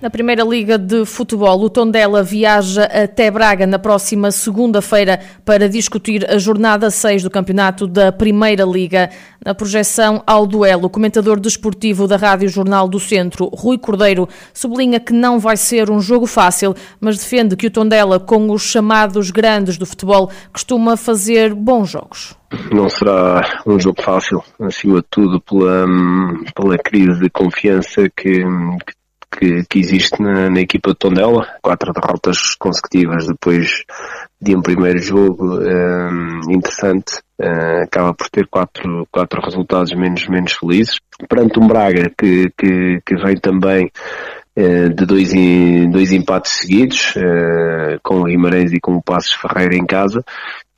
Na Primeira Liga de Futebol, o Tondela viaja até Braga na próxima segunda-feira para discutir a jornada 6 do campeonato da Primeira Liga. Na projeção ao duelo, o comentador desportivo da Rádio Jornal do Centro, Rui Cordeiro, sublinha que não vai ser um jogo fácil, mas defende que o Tondela, com os chamados grandes do futebol, costuma fazer bons jogos. Não será um jogo fácil, acima de tudo pela, pela crise de confiança que, que que, que existe na, na, equipa de Tondela. Quatro derrotas consecutivas depois de um primeiro jogo um, ehm, interessante. Uh, acaba por ter quatro, quatro resultados menos, menos felizes. Perante um Braga que, que, que vem também uh, de dois, dois empates seguidos, uh, com o Guimarães e com o Passos Ferreira em casa,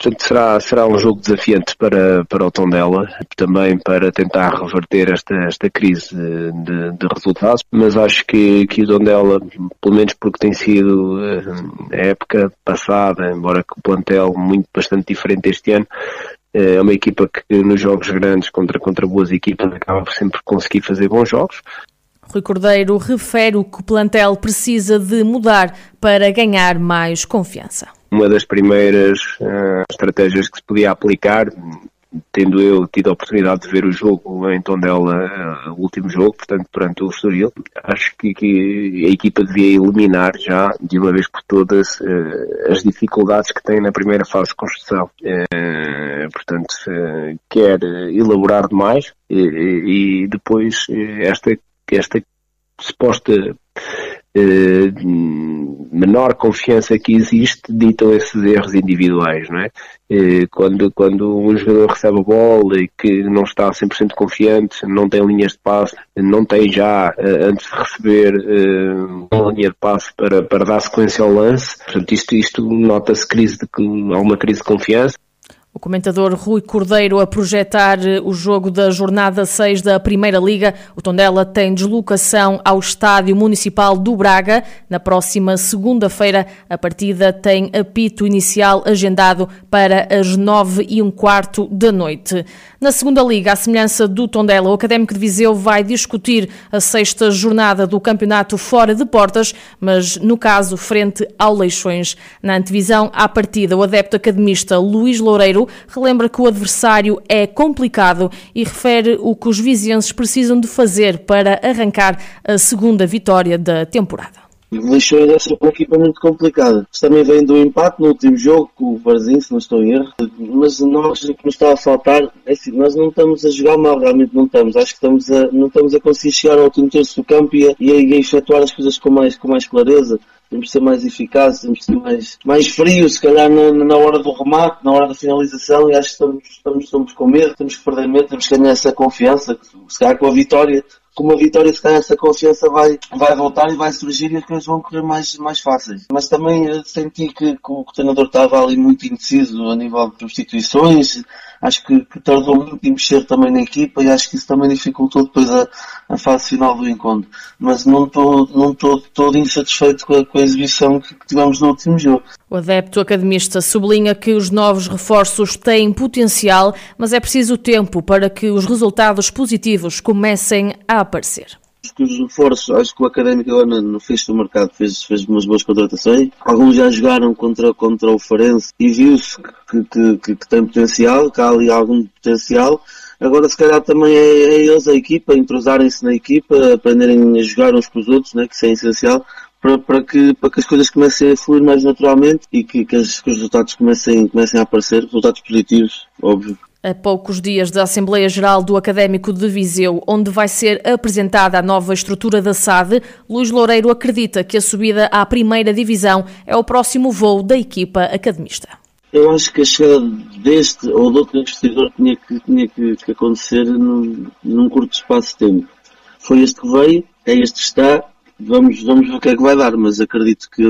Portanto, será, será um jogo desafiante para, para o Tondela, também para tentar reverter esta, esta crise de, de resultados, mas acho que, que o Tondela, pelo menos porque tem sido eh, a época passada, embora que o plantel muito bastante diferente este ano, eh, é uma equipa que nos jogos grandes contra, contra boas equipas acaba sempre conseguir fazer bons jogos. Rui Cordeiro refere o que o plantel precisa de mudar para ganhar mais confiança uma das primeiras uh, estratégias que se podia aplicar, tendo eu tido a oportunidade de ver o jogo em Tondela, uh, o último jogo, portanto, perante o Estoril, acho que, que, a equipa devia eliminar já, de uma vez por todas, uh, as dificuldades que tem na primeira fase de construção. portanto, quer elaborar demais e, e depois esta, esta suposta eh, menor confiança que existe ditam esses erros individuais, não é? Eh, quando, quando um jogador recebe a bola e que não está 100% confiante, não tem linhas de passe, não tem já, eh, antes de receber uma linha de passe para, para dar sequência ao lance, portanto isto, isto nota-se crise de, há uma crise de confiança. O comentador Rui Cordeiro a projetar eh, o jogo da jornada 6 da Primeira Liga. O Tondela tem deslocação ao Estádio Municipal do Braga. Na próxima segunda-feira, a partida tem apito inicial agendado para as 9 e um quarto da noite. Na Segunda Liga, à semelhança do Tondela, o Académico de Viseu vai discutir a sexta jornada do campeonato fora de portas, mas no caso frente ao Leixões. Na antevisão à partida, o adepto academista Luís Loureiro relembra que o adversário é complicado e refere o que os vizienses precisam de fazer para arrancar a segunda vitória da temporada. Leixões é sempre uma equipa muito complicada. Também vem do empate no último jogo com o Varzim, se não estou em erro. Mas nós, o que nos está a faltar, é assim, nós não estamos a jogar mal, realmente não estamos. Acho que estamos a, não estamos a conseguir chegar ao último terço do campo e a, e a, efetuar as coisas com mais, com mais clareza temos de ser mais eficazes, temos de ser mais, mais frios, se calhar na, na, hora do remate, na hora da finalização, e acho que estamos, estamos, estamos com medo, temos que perder medo, temos que ganhar essa confiança, se calhar com a vitória com uma vitória, se calhar essa confiança vai, vai voltar e vai surgir e as coisas vão correr mais, mais fáceis. Mas também eh, senti que, que o treinador estava ali muito indeciso a nível de substituições, acho que, que tardou muito em mexer também na equipa e acho que isso também dificultou depois a, a fase final do encontro. Mas não estou não todo insatisfeito com a, com a exibição que, que tivemos no último jogo. O adepto academista sublinha que os novos reforços têm potencial, mas é preciso tempo para que os resultados positivos comecem a aparecer que os reforços, acho que o Académico agora no fecho do mercado fez, fez umas boas contratações. Alguns já jogaram contra, contra o Farense e viu-se que, que, que, que, tem potencial, que há ali algum potencial. Agora se calhar também é, é eles, a equipa, entrosarem-se na equipa, aprenderem a jogar uns com os outros, né, que isso é essencial para, para, que, para que as coisas comecem a fluir mais naturalmente e que, que, as, que os resultados comecem, comecem a aparecer, resultados positivos, óbvio. A poucos dias da Assembleia Geral do Académico de Viseu, onde vai ser apresentada a nova estrutura da SAD, Luís Loureiro acredita que a subida à primeira divisão é o próximo voo da equipa academista. Eu acho que a chegada deste ou de outro investidor tinha que, tinha que, que acontecer num, num curto espaço de tempo. Foi este que veio, é este que está, vamos, vamos ver o que é que vai dar, mas acredito que,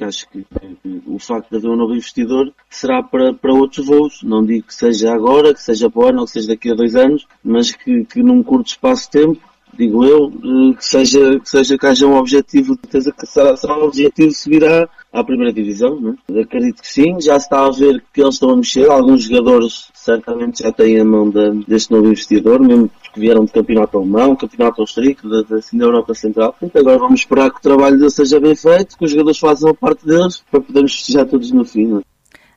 hum, acho que, que, o facto de haver um novo investidor será para, para outros voos. Não digo que seja agora, que seja para o ano ou que seja daqui a dois anos, mas que, que num curto espaço de tempo digo eu, eh, que seja que, seja, que haja um objetivo, de certeza que será, será um objetivo subir à, primeira divisão, não é? Acredito que sim, já se está a ver que eles estão a mexer, alguns jogadores certamente já têm a mão deste novo investidor, mesmo porque vieram de campeonato alemão, campeonato austríaco, da, da, assim, da Europa Central. Portanto, agora vamos esperar que o trabalho deles seja bem feito, que os jogadores façam a parte deles, para podermos festejar todos no fim. É?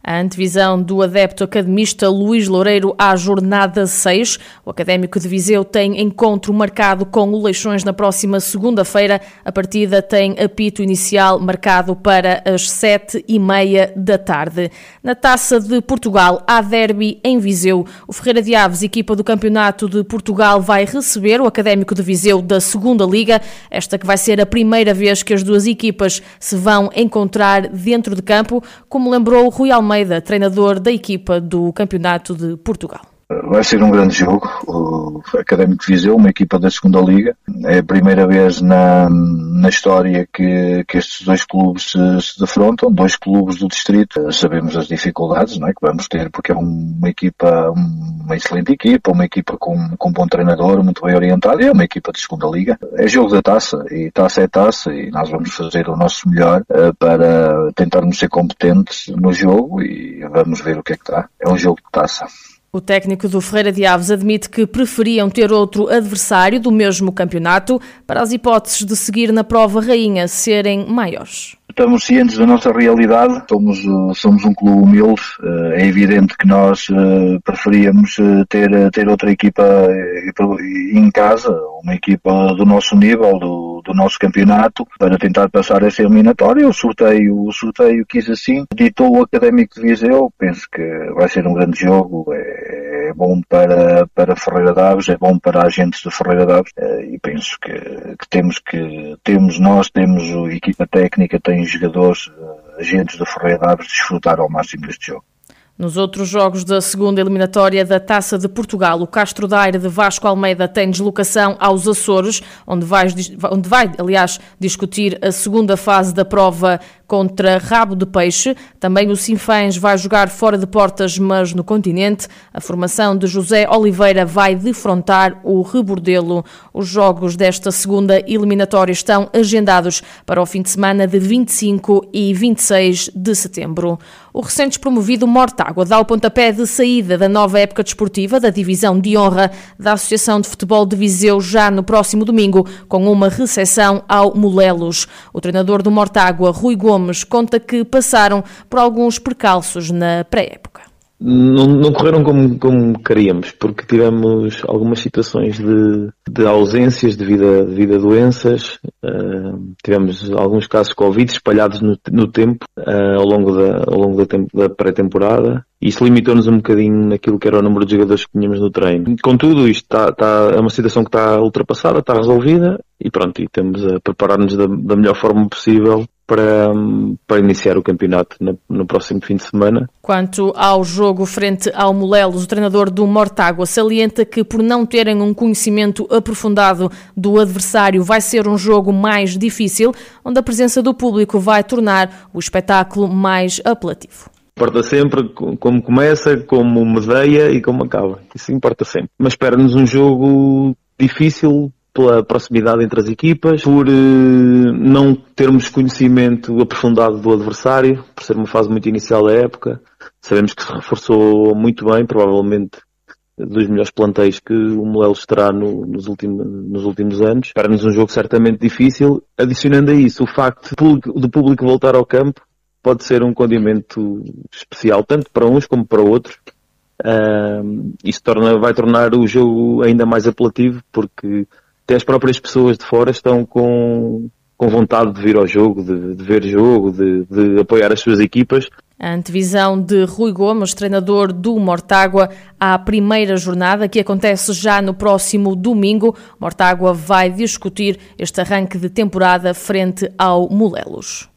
A antevisão do adepto academista Luís Loureiro à jornada 6. O Académico de Viseu tem encontro marcado com o Leixões na próxima segunda-feira. A partida tem apito inicial marcado para as sete e meia da tarde. Na Taça de Portugal, há derby em Viseu. O Ferreira de Aves, equipa do Campeonato de Portugal, vai receber o Académico de Viseu da Segunda Liga. Esta que vai ser a primeira vez que as duas equipas se vão encontrar dentro de campo, como lembrou Rui Almeida Almeida, treinador da equipa do Campeonato de Portugal. Vai ser um grande jogo. O Académico Viseu, uma equipa da segunda Liga. É a primeira vez na, na história que, que estes dois clubes se, se defrontam, dois clubes do distrito. Sabemos as dificuldades não é, que vamos ter, porque é uma equipa, uma excelente equipa, uma equipa com, com um bom treinador, muito bem orientado, e é uma equipa de segunda Liga. É jogo da taça, e taça é taça, e nós vamos fazer o nosso melhor uh, para tentarmos ser competentes no jogo e vamos ver o que é que dá. É um jogo de taça. O técnico do Ferreira de Aves admite que preferiam ter outro adversário do mesmo campeonato para as hipóteses de seguir na prova rainha serem maiores. Estamos cientes da nossa realidade, somos, somos um clube humilde, eh, é evidente que nós eh, preferíamos eh, ter, ter outra equipa em casa, uma equipa do nosso nível, do, do nosso campeonato, para tentar passar essa eliminatória. O sorteio, o sorteio quis assim, ditou o Académico de Viseu, penso que vai ser um grande jogo, é, é bom para, para Ferreira Daves, é bom para agentes de Ferreira Daves, e penso que, que temos que, temos nós, temos a equipa técnica, tem jogadores, eh, agentes do Ferreira Daves, desfrutar ao máximo deste jogo. Nos outros jogos da segunda eliminatória da Taça de Portugal, o Castro Daire de Vasco Almeida tem deslocação aos Açores, onde vai, onde vai, aliás, discutir a segunda fase da prova contra Rabo de Peixe. Também o Sinfãs vai jogar fora de portas, mas no continente. A formação de José Oliveira vai defrontar o Rebordelo. Os jogos desta segunda eliminatória estão agendados para o fim de semana de 25 e 26 de setembro. O recente promovido Mortágua dá o pontapé de saída da nova época desportiva da divisão de honra da Associação de Futebol de Viseu já no próximo domingo, com uma recepção ao Molelos. O treinador do Mortágua, Rui Gomes, Gomes conta que passaram por alguns percalços na pré-época. Não, não, correram como, como queríamos, porque tivemos algumas situações de, de ausências devido a, devido a doenças, uh, tivemos alguns casos de Covid espalhados no, no tempo, uh, ao longo da, ao longo da, da pré-temporada, isso limitou-nos um bocadinho naquilo que era o número de jogadores que tínhamos no treino. Contudo, isto está, está, é uma situação que está ultrapassada, está resolvida, e pronto, e temos a preparar-nos da, da melhor forma possível para, para iniciar o campeonato no, no, próximo fim de semana. Quanto ao jogo frente ao Molelos, o treinador do Mortágua salienta que por não terem um conhecimento aprofundado do adversário vai ser um jogo mais difícil, onde a presença do público vai tornar o espetáculo mais apelativo. Importa sempre como começa, como medeia e como acaba. Isso importa sempre. Mas espera-nos um jogo difícil pela proximidade entre as equipas, por eh, não termos conhecimento aprofundado do adversário, por ser uma fase muito inicial da época. Sabemos que se reforçou muito bem, provavelmente dos melhores plantéis que o Molelos terá no, nos, últimos, nos últimos anos. Para-nos um jogo certamente difícil. Adicionando a isso o facto do público voltar ao campo, pode ser um condimento especial, tanto para uns como para outros. Uh, isso torna, vai tornar o jogo ainda mais apelativo, porque até as próprias pessoas de fora estão com, com vontade de vir ao jogo, de, de ver jogo, de, de, apoiar as suas equipas. A antevisão de Rui Gomes, treinador do Mortágua, à primeira jornada, que acontece já no próximo domingo. Mortágua vai discutir este arranque de temporada frente ao Molelos.